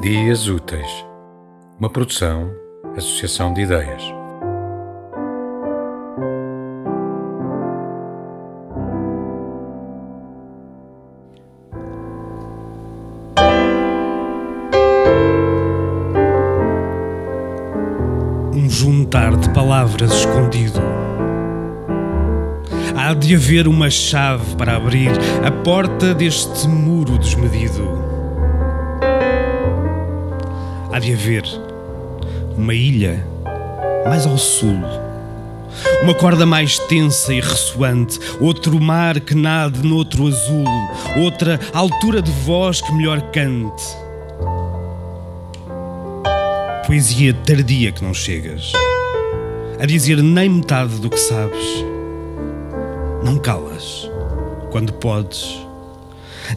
Dias Úteis, uma produção, associação de ideias. Um juntar de palavras escondido. Há de haver uma chave para abrir a porta deste muro desmedido. Há de haver uma ilha mais ao sul. Uma corda mais tensa e ressoante, outro mar que nade noutro azul, outra altura de voz que melhor cante. Poesia tardia que não chegas, a dizer nem metade do que sabes. Não calas quando podes,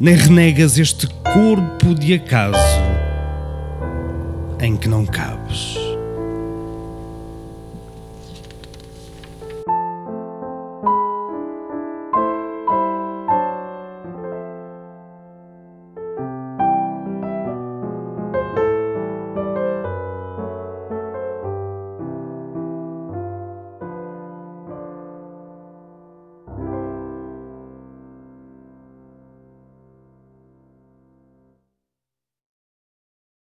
nem renegas este corpo de acaso em que não cabes.